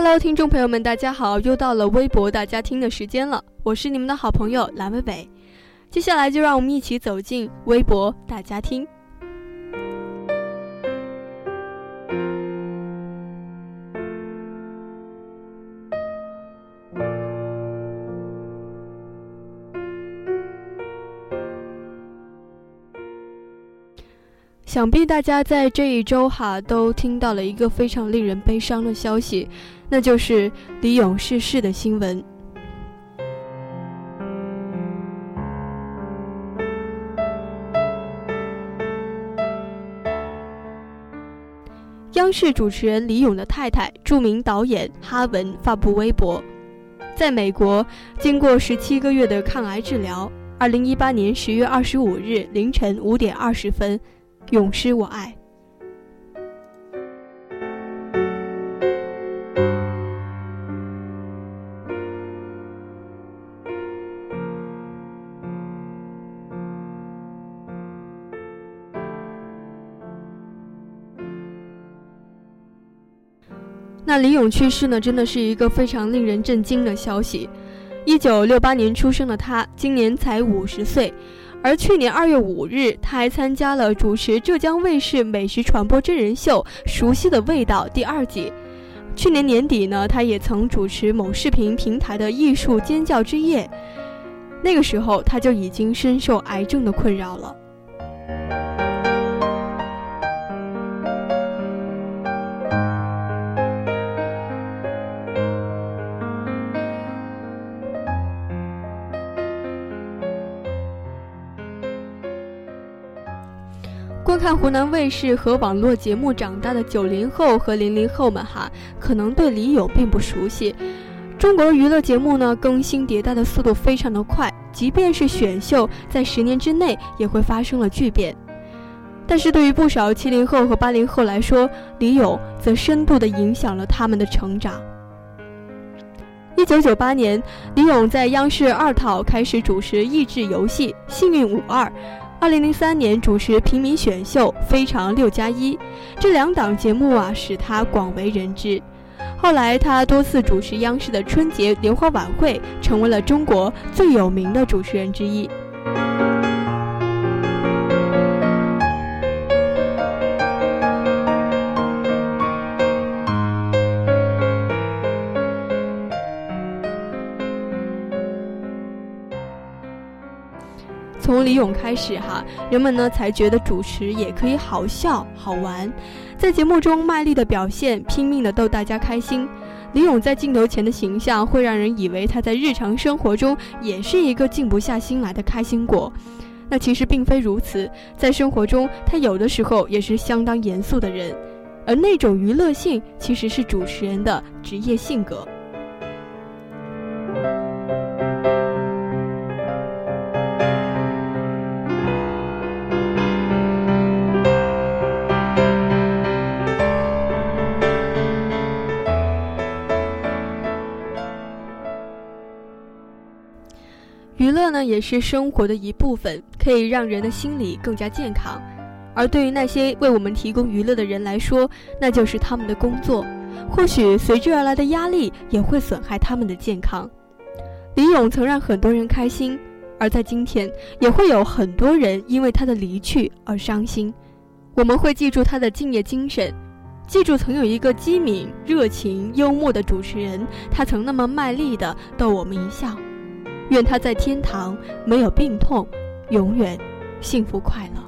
Hello，听众朋友们，大家好！又到了微博大家听的时间了，我是你们的好朋友蓝伟伟。接下来就让我们一起走进微博大家听。想必大家在这一周哈都听到了一个非常令人悲伤的消息，那就是李咏逝世的新闻。央视主持人李咏的太太、著名导演哈文发布微博，在美国经过十七个月的抗癌治疗，二零一八年十月二十五日凌晨五点二十分。永失我爱。那李咏去世呢，真的是一个非常令人震惊的消息。一九六八年出生的他，今年才五十岁。而去年二月五日，他还参加了主持浙江卫视美食传播真人秀《熟悉的味道》第二季。去年年底呢，他也曾主持某视频平台的艺术尖叫之夜。那个时候，他就已经深受癌症的困扰了。看湖南卫视和网络节目长大的九零后和零零后们哈，可能对李咏并不熟悉。中国娱乐节目呢，更新迭代的速度非常的快，即便是选秀，在十年之内也会发生了巨变。但是对于不少七零后和八零后来说，李咏则深度的影响了他们的成长。一九九八年，李咏在央视二套开始主持益智游戏《幸运五二》。二零零三年主持平民选秀《非常六加一》，这两档节目啊使他广为人知。后来他多次主持央视的春节联欢晚会，成为了中国最有名的主持人之一。从李咏开始哈，人们呢才觉得主持也可以好笑好玩，在节目中卖力的表现，拼命的逗大家开心。李咏在镜头前的形象会让人以为他在日常生活中也是一个静不下心来的开心果，那其实并非如此。在生活中，他有的时候也是相当严肃的人，而那种娱乐性其实是主持人的职业性格。娱乐呢，也是生活的一部分，可以让人的心理更加健康。而对于那些为我们提供娱乐的人来说，那就是他们的工作。或许随之而来的压力也会损害他们的健康。李咏曾让很多人开心，而在今天，也会有很多人因为他的离去而伤心。我们会记住他的敬业精神，记住曾有一个机敏、热情、幽默的主持人，他曾那么卖力地逗我们一笑。愿他在天堂没有病痛，永远幸福快乐。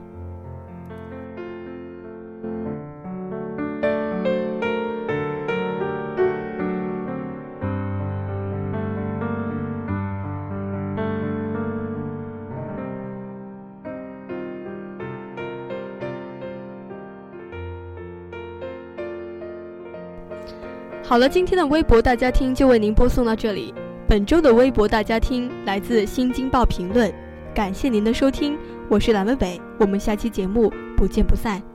好了，今天的微博大家听就为您播送到这里。本周的微博大家听来自《新京报评论》，感谢您的收听，我是蓝文伟，我们下期节目不见不散。